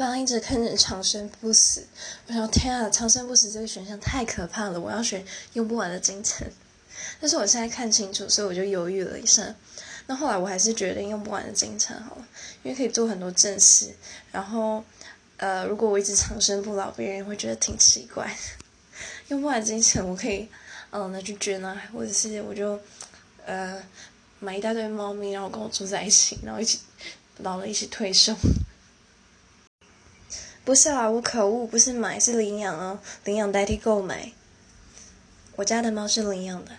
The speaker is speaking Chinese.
刚刚一直看着长生不死，我想天啊，长生不死这个选项太可怕了，我要选用不完的金钱。但是我现在看清楚，所以我就犹豫了一下。那后来我还是决定用不完的金钱好了，因为可以做很多正事。然后，呃，如果我一直长生不老，别人会觉得挺奇怪。用不完金钱，我可以，嗯，拿去捐啊，或者是我就，呃，买一大堆猫咪，然后跟我住在一起，然后一起老了一起退休。不是啊，我可恶，不是买，是领养哦，领养代替购买。我家的猫是领养的。